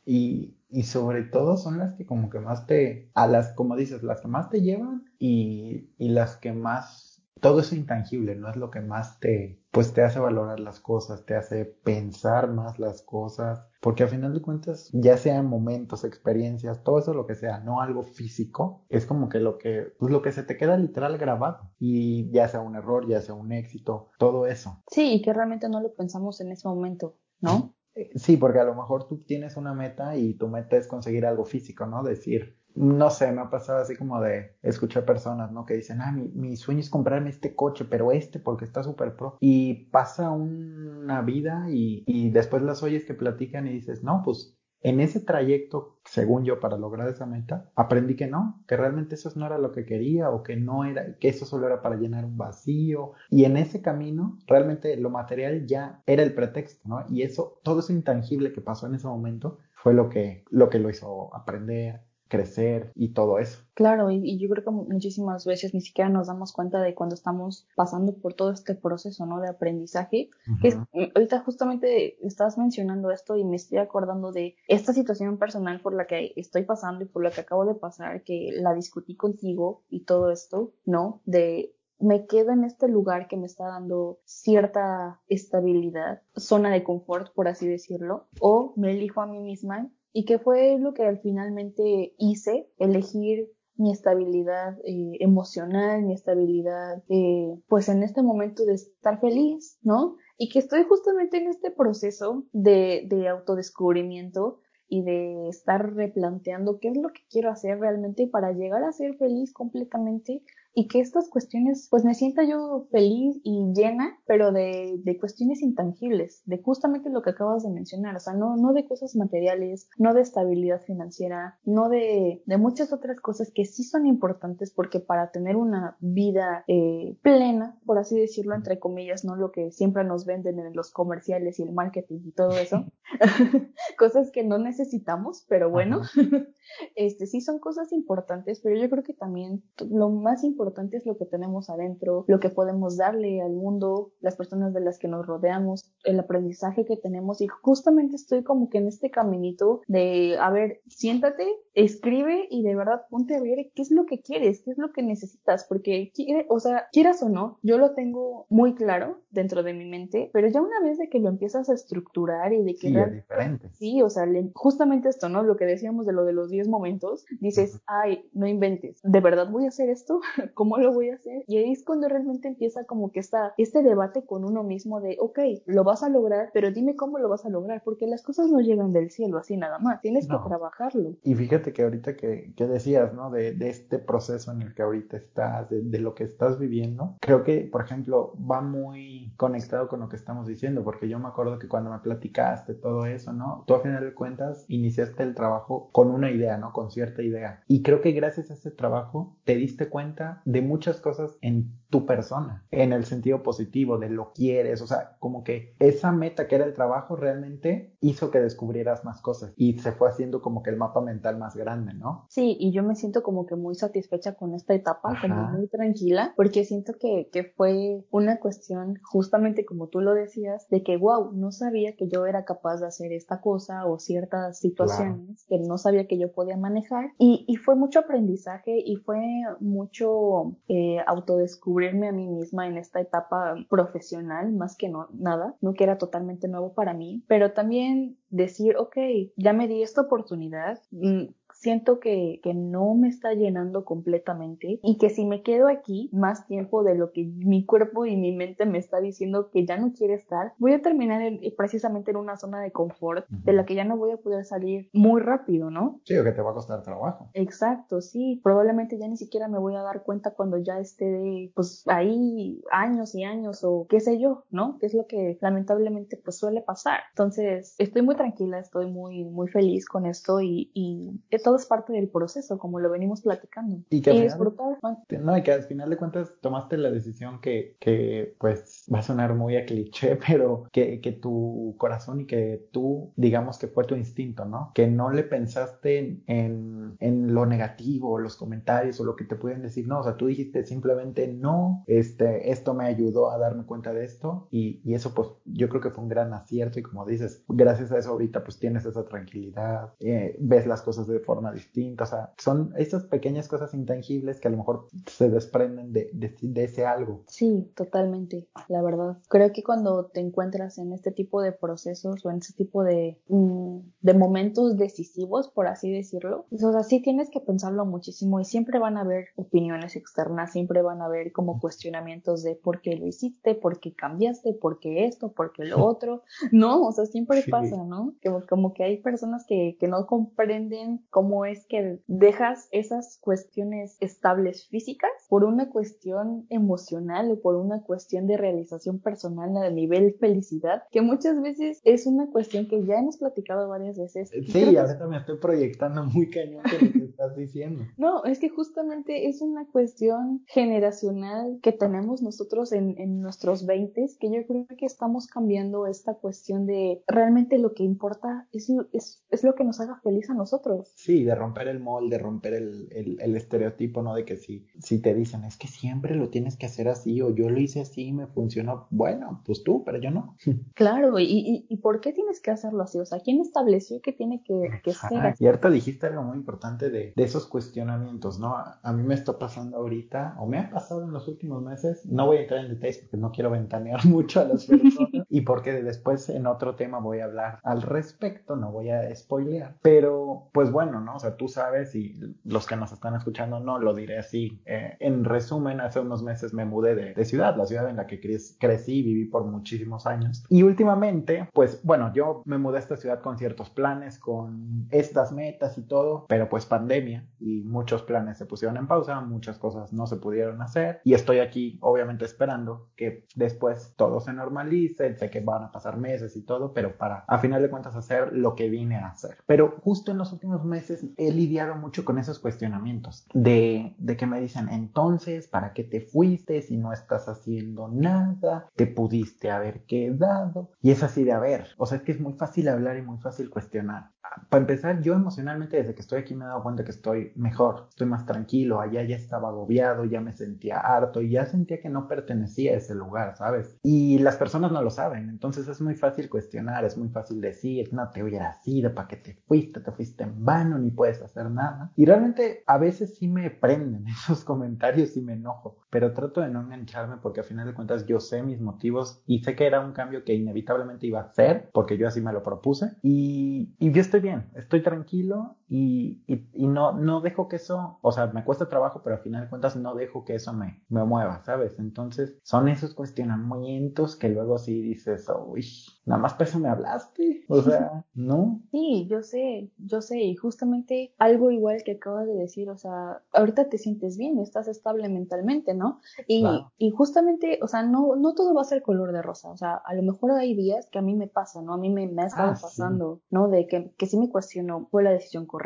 Speaker 2: Y, y, sobre todo son las que como que más te, a las, como dices, las que más te llevan y, y las que más todo eso intangible, no es lo que más te, pues te hace valorar las cosas, te hace pensar más las cosas, porque al final de cuentas, ya sean momentos, experiencias, todo eso lo que sea, no algo físico, es como que lo que, pues lo que se te queda literal grabado, y ya sea un error, ya sea un éxito, todo eso.
Speaker 1: Sí, y que realmente no lo pensamos en ese momento, ¿no?
Speaker 2: Eh, sí, porque a lo mejor tú tienes una meta y tu meta es conseguir algo físico, ¿no? Decir, no sé, me ha pasado así como de escuchar personas, ¿no? Que dicen, ah, mi, mi sueño es comprarme este coche, pero este porque está súper pro. Y pasa una vida y, y después las oyes que platican y dices, no, pues en ese trayecto, según yo, para lograr esa meta, aprendí que no, que realmente eso no era lo que quería o que no era, que eso solo era para llenar un vacío. Y en ese camino, realmente lo material ya era el pretexto, ¿no? Y eso, todo eso intangible que pasó en ese momento fue lo que, lo que lo hizo aprender, crecer y todo eso.
Speaker 1: Claro, y, yo creo que muchísimas veces ni siquiera nos damos cuenta de cuando estamos pasando por todo este proceso, ¿no? De aprendizaje. que mm, ahorita justamente estás mencionando esto y me estoy acordando de esta situación personal por la que estoy pasando y por la que acabo de pasar, que la discutí contigo y todo esto, ¿no? De me quedo en este lugar que me está dando cierta estabilidad, zona de confort, por así decirlo, o me elijo a mí misma y qué fue lo que finalmente hice, elegir mi estabilidad eh, emocional, mi estabilidad, eh, pues en este momento de estar feliz, ¿no? Y que estoy justamente en este proceso de, de autodescubrimiento y de estar replanteando qué es lo que quiero hacer realmente para llegar a ser feliz completamente y que estas cuestiones, pues me sienta yo feliz y llena, pero de, de, cuestiones intangibles, de justamente lo que acabas de mencionar, o sea, no, no de cosas materiales, no de estabilidad financiera, no de, de muchas otras cosas que sí son importantes porque para tener una vida eh, plena, por así decirlo, entre comillas, no lo que siempre nos venden en los comerciales y el marketing y todo eso, cosas que no necesitamos, pero bueno, este sí son cosas importantes, pero yo creo que también lo más importante importante es lo que tenemos adentro, lo que podemos darle al mundo, las personas de las que nos rodeamos, el aprendizaje que tenemos y justamente estoy como que en este caminito de, a ver, siéntate, escribe y de verdad ponte a ver qué es lo que quieres, qué es lo que necesitas, porque quiere, o sea, quieras o no, yo lo tengo muy claro dentro de mi mente, pero ya una vez de que lo empiezas a estructurar y de que
Speaker 2: sí, es diferente.
Speaker 1: Sí, o sea, justamente esto, ¿no? Lo que decíamos de lo de los 10 momentos, dices, ay, no inventes, ¿de verdad voy a hacer esto? ¿cómo lo voy a hacer? Y ahí es cuando realmente empieza como que está este debate con uno mismo de, ok, lo vas a lograr, pero dime cómo lo vas a lograr, porque las cosas no llegan del cielo así nada más, tienes que trabajarlo.
Speaker 2: Y fíjate que ahorita que, que decías, ¿no? De, de, este proceso en el que ahorita estás, de, de lo que estás viviendo, creo que, por ejemplo, va muy conectado con lo que estamos diciendo, porque yo me acuerdo que cuando me platicaste todo eso, ¿no? Tú a final de cuentas iniciaste el trabajo con una idea, ¿no? Con cierta idea. Y creo que gracias a ese trabajo te diste cuenta de muchas cosas en tu persona, en el sentido positivo, de lo quieres, o sea, como que esa meta que era el trabajo realmente hizo que descubrieras más cosas y se fue haciendo como que el mapa mental más grande, ¿no?
Speaker 1: Sí, y yo me siento como que muy satisfecha con esta etapa, como muy tranquila, porque siento que, que fue una cuestión, justamente como tú lo decías, de que, wow, no sabía que yo era capaz de hacer esta cosa o ciertas situaciones que no sabía que yo podía manejar. Y, y fue mucho aprendizaje y fue mucho eh, autodescubrirme a mí misma en esta etapa profesional, más que no, nada, no que era totalmente nuevo para mí, pero también decir, ok, ya me di esta oportunidad, mm, siento que, que, no me está llenando completamente y que si me quedo aquí más tiempo de lo que mi cuerpo y mi mente me está diciendo que ya no quiere estar, voy a terminar precisamente en una zona de confort de la que ya no voy a poder salir muy rápido, ¿no?
Speaker 2: Sí, o que te va a costar trabajo.
Speaker 1: Exacto, sí. Probablemente ya ni siquiera me voy a dar cuenta cuando ya esté pues ahí años y años o qué sé yo, ¿no? Que es lo que lamentablemente pues suele pasar. Entonces, estoy muy tranquila, estoy muy, muy feliz con esto y, y todo es parte del proceso, como lo venimos platicando.
Speaker 2: Y que disfrutar. no, y que al final de cuentas tomaste la decisión que, que pues va a sonar muy a cliché, pero que, que tu corazón y que tú, digamos que fue tu instinto, ¿no? Que no le pensaste en, en lo negativo, los comentarios o lo que te pueden decir, no, o sea, tú dijiste simplemente no, este, esto me ayudó a darme cuenta de esto y, y eso pues yo creo que fue un gran acierto y como dices, gracias a eso ahorita pues tienes esa tranquilidad, eh, ves las cosas de forma distinta, o sea, son esas pequeñas cosas intangibles que a lo mejor se desprenden de, de, ese algo.
Speaker 1: Sí, totalmente, la verdad. Creo que cuando te encuentras en este tipo de procesos o en este tipo de, mm, de momentos decisivos, por así decirlo, pues, o sea, sí tienes que pensarlo muchísimo y siempre van a haber opiniones externas, siempre van a haber como cuestionamientos de por qué lo hiciste, por qué cambiaste, por qué esto, por qué lo otro, no, o sea, siempre pasa, ¿no? Como, como que hay personas que, que no comprenden cómo es que dejas esas cuestiones estables físicas por una cuestión emocional o por una cuestión de realización personal a nivel felicidad, que muchas veces es una cuestión que ya hemos platicado varias veces.
Speaker 2: Sí, ahorita me estoy proyectando muy cañón con estás diciendo.
Speaker 1: No, es que justamente es una cuestión generacional que tenemos nosotros en, en nuestros 20 que yo creo que estamos cambiando esta cuestión de realmente lo que importa es, es, es lo que nos haga feliz a nosotros.
Speaker 2: Sí, de romper el molde, romper el, el, estereotipo, ¿no? De que si, si te dicen, es que siempre lo tienes que hacer así o yo lo hice así y me funcionó, bueno, pues tú, pero yo no.
Speaker 1: Claro, ¿y, y, y por qué tienes que hacerlo así? O sea, ¿quién estableció que tiene que, que ser así?
Speaker 2: Y ahorita dijiste algo muy importante de, de esos cuestionamientos, ¿no? A, a, mí me está pasando ahorita, o me ha pasado en los últimos meses, no voy a entrar en detalles porque no quiero ventanear mucho a las personas y porque después en otro tema voy a hablar al respecto, no voy a spoilear, pero pues bueno, ¿no? O sea, tú sabes y los que nos están escuchando no lo diré así. Eh, en resumen, hace unos meses me mudé de, de ciudad, la ciudad en la que crecí y viví por muchísimos años. Y últimamente, pues bueno, yo me mudé a esta ciudad con ciertos planes, con estas metas y todo, pero pues pandemia y muchos planes se pusieron en pausa, muchas cosas no se pudieron hacer y estoy aquí obviamente esperando que después todo se normalice, sé que van a pasar meses y todo, pero para a final de cuentas hacer lo que vine a hacer. Pero justo en los últimos meses he lidiado mucho con esos cuestionamientos de, de que me dicen, entonces, ¿para qué te fuiste si no estás haciendo nada? ¿Te pudiste haber quedado? Y es así de haber. O sea, es que es muy fácil hablar y muy fácil cuestionar. Para empezar, yo emocionalmente desde que estoy aquí me he dado cuenta que estoy mejor, estoy más tranquilo, allá ya estaba agobiado, ya me sentía harto y ya sentía que no pertenecía a ese lugar, ¿sabes? Y las personas no lo saben, entonces es muy fácil cuestionar, es muy fácil decir, no te hubieras ido, ¿para qué te fuiste? Te fuiste en vano, ni puedes hacer nada. Y realmente a veces sí me prenden esos comentarios y me enojo, pero trato de no engancharme porque a final de cuentas yo sé mis motivos y sé que era un cambio que inevitablemente iba a ser porque yo así me lo propuse y, y yo estoy bien, estoy tranquilo y, y, no, no dejo que eso, o sea, me cuesta trabajo, pero al final de cuentas no dejo que eso me, me mueva, ¿sabes? Entonces son esos cuestionamientos que luego sí dices, uy, nada más peso me hablaste, o sea, ¿no?
Speaker 1: Sí, yo sé, yo sé, y justamente algo igual que acabas de decir, o sea, ahorita te sientes bien, estás estable mentalmente, ¿no? Y, y justamente, o sea, no, no todo va a ser color de rosa, o sea, a lo mejor hay días que a mí me pasa, ¿no? A mí me, me ha estado ah, pasando, ¿no? De que, que sí me cuestiono, ¿fue la decisión correcta?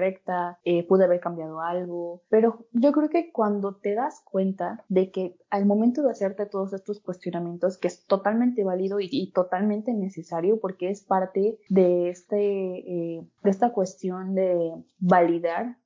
Speaker 1: Eh, ¿Pude haber cambiado algo? Pero yo creo que cuando te das cuenta de que al momento de hacerte todos estos cuestionamientos, que es totalmente válido y, totalmente necesario porque es parte de, este, eh, de esta cuestión de validar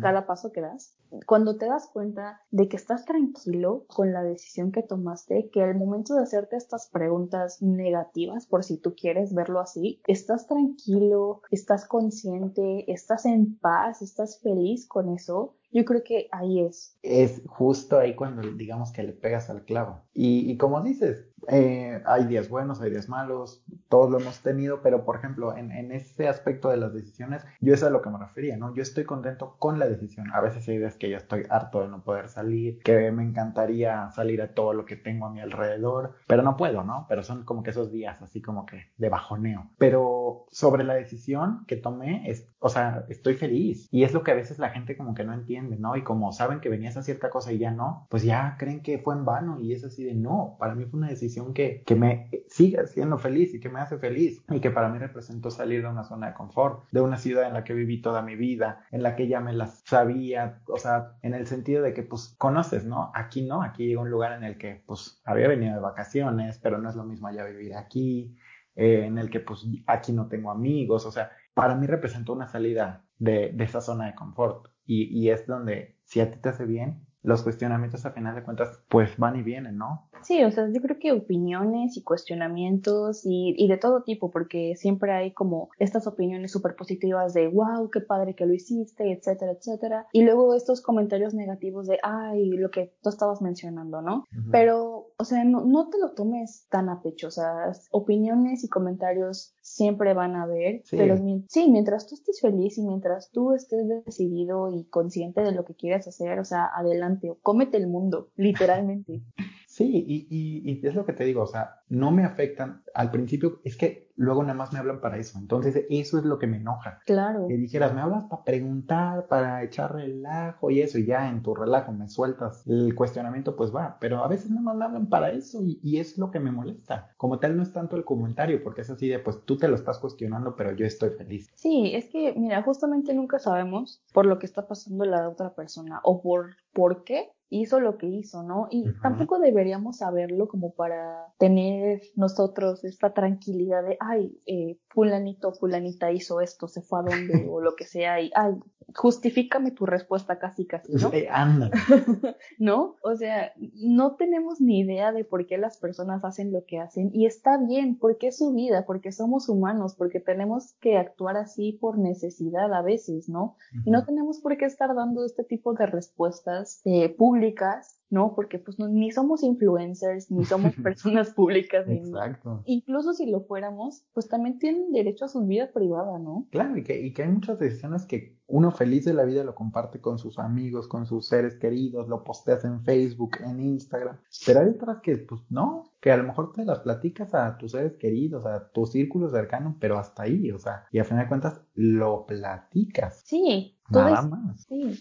Speaker 1: cada paso que das. Cuando te das cuenta de que estás tranquilo con la decisión que tomaste, que al momento de hacerte estas preguntas negativas, por si tú quieres verlo así, estás tranquilo, estás consciente, estás en paz, estás feliz con eso, yo creo que ahí es.
Speaker 2: Es justo ahí cuando digamos que le pegas al clavo. Y, y como dices, eh, hay días buenos, hay días malos, todos lo hemos tenido, pero por ejemplo, en, en ese aspecto de las decisiones, yo es a lo que me refería, ¿no? Yo estoy contento con la decisión. A veces hay días que ya estoy harto de no poder salir, que me encantaría salir a todo lo que tengo a mi alrededor, pero no puedo, ¿no? Pero son como que esos días así como que de bajoneo. Pero sobre la decisión que tomé, es, o sea, estoy feliz. Y es lo que a veces la gente como que no entiende, ¿no? Y como saben que venía esa cierta cosa y ya no, pues ya creen que fue en vano y es así de no, para mí fue una decisión que, que me sigue siendo feliz y que me hace feliz y que para mí representó salir de una zona de confort, de una ciudad en la que viví toda mi vida, en la que ya me las sabía, o sea, en el sentido de que pues conoces, ¿no? Aquí no, aquí llega un lugar en el que pues había venido de vacaciones, pero no es lo mismo allá vivir aquí, eh, en el que pues aquí no tengo amigos, o sea, para mí representó una salida de, de esa zona de confort y, y es donde si a ti te hace bien, los cuestionamientos a final de cuentas pues van y vienen, ¿no?
Speaker 1: Sí, o sea, yo creo que opiniones y cuestionamientos y, y de todo tipo, porque siempre hay como estas opiniones súper positivas de wow, qué padre que lo hiciste, etcétera, etcétera. Y luego estos comentarios negativos de ay, lo que tú estabas mencionando, ¿no? Pero, o sea, no, no te lo tomes tan a pecho, o sea, opiniones y comentarios siempre van a haber, pero sí, mientras tú estés feliz y mientras tú estés decidido y consciente de lo que quieres hacer, o sea, adelante, cómete el mundo, literalmente.
Speaker 2: Sí, y, y, y, es lo que te digo, o sea, no me afectan. Al principio es que luego nada más me hablan para eso. Entonces, eso es lo que me enoja.
Speaker 1: Claro.
Speaker 2: Que dijeras, me hablas para preguntar, para echar relajo y eso, y ya en tu relajo me sueltas el cuestionamiento, pues va. Pero a veces nada más me hablan para eso y, y es lo que me molesta. Como tal, no es tanto el comentario, porque es así de, pues tú te lo estás cuestionando, pero yo estoy feliz.
Speaker 1: Sí, es que, mira, justamente nunca sabemos por lo que está pasando la otra persona o por por qué hizo lo que hizo, ¿no? Y tampoco deberíamos saberlo como para tener nosotros esta tranquilidad de, ay, eh, fulanito, fulanita hizo esto, se fue a donde o lo que sea, y, ay, justifícame tu respuesta casi casi, ¿no?
Speaker 2: anda.
Speaker 1: ¿No? O sea, no tenemos ni idea de por qué las personas hacen lo que hacen y está bien, porque es su vida, porque somos humanos, porque tenemos que actuar así por necesidad a veces, ¿no? Y no tenemos por qué estar dando este tipo de respuestas eh, públicas ¿no? Porque pues ni somos influencers, ni somos personas públicas,
Speaker 2: Exacto.
Speaker 1: incluso si lo fuéramos, pues también tienen derecho a su vida privada, ¿no?
Speaker 2: Claro, y que, y que hay muchas decisiones que uno feliz de la vida lo comparte con sus amigos, con sus seres queridos, lo posteas en Facebook, en Instagram, pero hay otras que pues no, que a lo mejor te las platicas a tus seres queridos, a tu círculo cercano, pero hasta ahí, o sea, y a final de cuentas lo platicas.
Speaker 1: Sí,
Speaker 2: nada más.
Speaker 1: Sí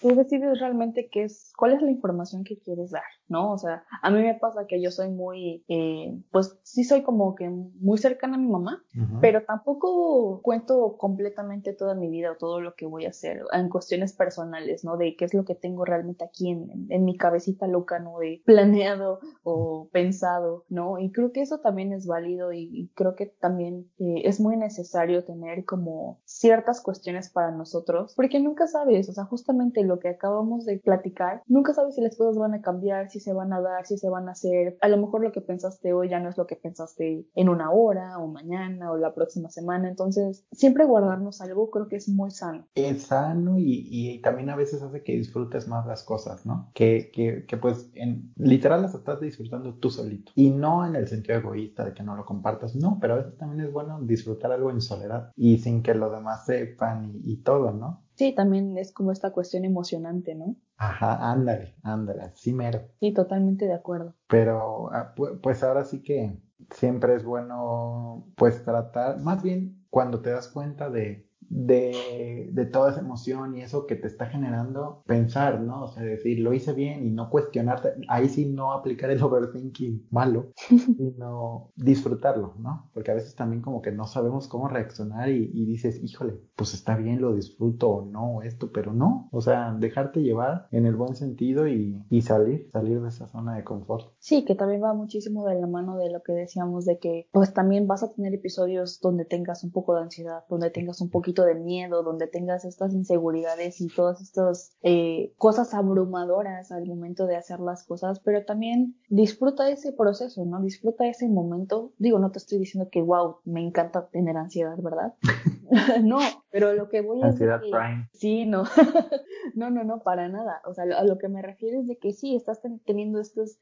Speaker 1: tú decides realmente qué es, cuál es la información que quieres dar, ¿no? O sea, a mí me pasa que yo soy muy, eh, pues sí soy como que muy cercana a mi mamá, pero tampoco cuento completamente toda mi vida o todo lo que voy a hacer en cuestiones personales, ¿no? De qué es lo que tengo realmente aquí en, en mi cabecita loca, ¿no? De planeado o pensado, ¿no? Y creo que eso también es válido y, creo que también eh, es muy necesario tener como ciertas cuestiones para nosotros, porque nunca sabes, o sea, justamente lo que acabamos de platicar, nunca sabes si las cosas van a cambiar, si se van a dar, si se van a hacer. A lo mejor lo que pensaste hoy ya no es lo que pensaste en una hora o mañana o la próxima semana. Entonces, siempre guardarnos algo creo que es muy sano.
Speaker 2: Es sano y, y también a veces hace que disfrutes más las cosas, ¿no? Que, que, que pues en literal las estás disfrutando tú solito. Y no en el sentido egoísta de que no lo compartas, no, pero a veces también es bueno disfrutar algo en soledad y sin que los demás sepan y, y todo, ¿no?
Speaker 1: Sí, también es como esta cuestión emocionante, ¿no?
Speaker 2: Ajá, ándale, ándale, sí mero.
Speaker 1: Sí, totalmente de acuerdo.
Speaker 2: Pero ah, pues ahora sí que siempre es bueno pues tratar, más bien cuando te das cuenta de de, de, toda esa emoción y eso que te está generando, pensar, ¿no? O sea, decir, lo hice bien y no cuestionarte, ahí sí no aplicar el overthinking malo, sino disfrutarlo, ¿no? Porque a veces también como que no sabemos cómo reaccionar y, y, dices, híjole, pues está bien, lo disfruto o no, esto, pero no, o sea, dejarte llevar en el buen sentido y, y salir, salir de esa zona de confort.
Speaker 1: Sí, que también va muchísimo de la mano de lo que decíamos de que pues también vas a tener episodios donde tengas un poco de ansiedad, donde tengas un poquito de miedo, donde tengas estas inseguridades y todas estas eh, cosas abrumadoras al momento de hacer las cosas, pero también disfruta ese proceso, ¿no? Disfruta ese momento. Digo, no te estoy diciendo que, wow, me encanta tener ansiedad, ¿verdad? no, pero lo que voy a
Speaker 2: decir...
Speaker 1: Ansiedad Sí, no. no, no, no, para nada. O sea, a lo que me refiero es de que sí, estás teniendo estos,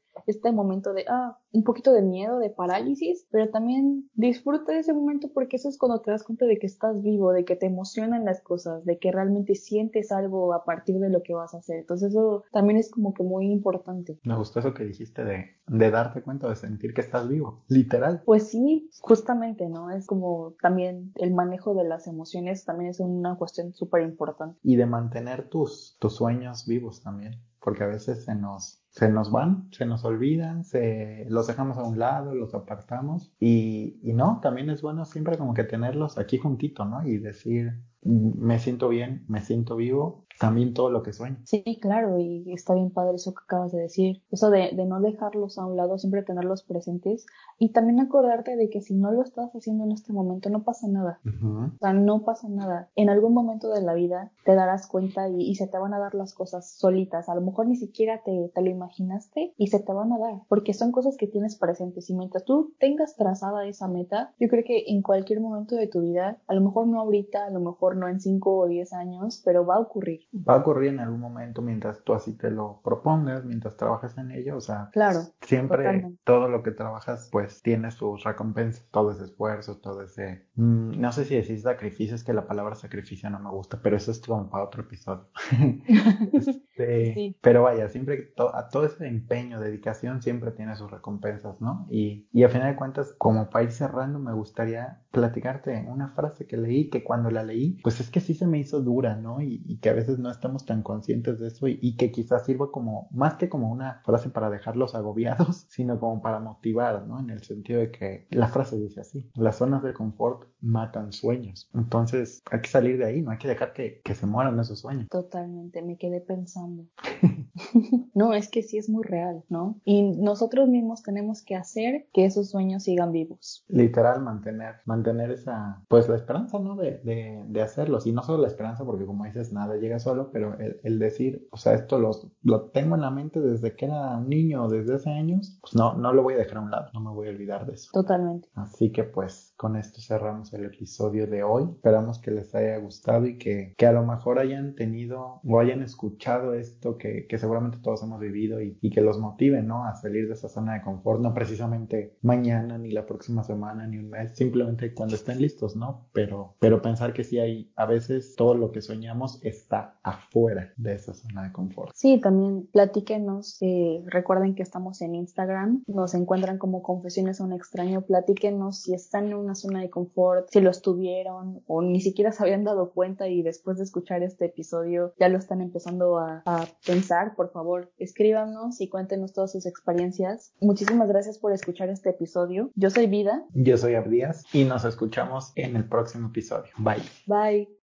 Speaker 1: momento de, ah, un poquito de miedo, de parálisis, pero también disfruta de ese momento porque eso es cuando te das cuenta de que estás vivo, de que te emocionan las cosas, de que realmente sientes algo a partir de lo que vas a hacer. Entonces eso también es como que muy importante.
Speaker 2: Me gustó eso que dijiste de, de darte cuenta, de sentir que estás vivo, literal.
Speaker 1: Pues sí, justamente, ¿no? Es como también el manejo de las emociones también es una cuestión súper importante.
Speaker 2: Y de mantener tus, tus sueños vivos también, porque a veces se nos se nos van, se nos olvidan, se los dejamos a un lado, los apartamos y, y no, también es bueno siempre como que tenerlos aquí juntito, ¿no? Y decir, me siento bien, me siento vivo también todo lo que sueño.
Speaker 1: Sí, claro, y está bien padre eso que acabas de decir, eso de, de, no dejarlos a un lado, siempre tenerlos presentes. Y también acordarte de que si no lo estás haciendo en este momento no pasa nada, o sea, no pasa nada. En algún momento de la vida te darás cuenta y, y, se te van a dar las cosas solitas, a lo mejor ni siquiera te, te lo imaginaste y se te van a dar, porque son cosas que tienes presentes. Y mientras tú tengas trazada esa meta, yo creo que en cualquier momento de tu vida, a lo mejor no ahorita, a lo mejor no en 5 o 10 años, pero va a ocurrir
Speaker 2: va a ocurrir en algún momento mientras tú así te lo propongas, mientras trabajas en ello, o sea,
Speaker 1: claro,
Speaker 2: siempre todo lo que trabajas pues tiene sus recompensas, todo ese esfuerzo, todo ese, mm, no sé si decís sacrificio, es que la palabra sacrificio no me gusta, pero eso es como para otro episodio. este, Pero vaya, siempre a todo ese empeño, dedicación siempre tiene sus recompensas, ¿no? Y, y a final de cuentas, como para ir cerrando, me gustaría platicarte una frase que leí, que cuando la leí, pues es que sí se me hizo dura, ¿no? Y, y que a veces no estamos tan conscientes de eso y, que quizás sirva como, más que como una frase para dejarlos agobiados, sino como para motivar, ¿no? En el sentido de que la frase dice así, las zonas de confort matan sueños. Entonces hay que salir de ahí, no hay que dejar que, que se mueran esos sueños.
Speaker 1: Totalmente, me quedé pensando. no, es que sí es muy real, ¿no? Y nosotros mismos tenemos que hacer que esos sueños sigan vivos.
Speaker 2: Literal, mantener, mantener esa, pues la esperanza, ¿no? De, de, de hacerlos. Y no solo la esperanza, porque como dices, nada llega solo, pero el, decir, o sea, esto lo, lo, tengo en la mente desde que era un niño, desde hace años, pues no, no lo voy a dejar a un lado, no me voy a olvidar de eso.
Speaker 1: Totalmente.
Speaker 2: Así que pues con esto cerramos el episodio de hoy. Esperamos que les haya gustado y que, que a lo mejor hayan tenido o hayan escuchado esto que, que seguramente todos hemos vivido y, y, que los motive, ¿no? A salir de esa zona de confort, no precisamente mañana, ni la próxima semana, ni un mes, simplemente cuando estén listos, ¿no? Pero, pero pensar que sí hay, a veces todo lo que soñamos está afuera de esa zona de confort.
Speaker 1: Sí, también platíquenos, eh, recuerden que estamos en Instagram, nos encuentran como Confesiones a un extraño, platíquenos si están en una zona de confort, si lo estuvieron o ni siquiera se habían dado cuenta y después de escuchar este episodio ya lo están empezando a, a pensar, por favor, escríbanos y cuéntenos todas sus experiencias. Muchísimas gracias por escuchar este episodio. Yo soy Vida.
Speaker 2: Yo soy Abdías y nos escuchamos en el próximo episodio. Bye.
Speaker 1: Bye.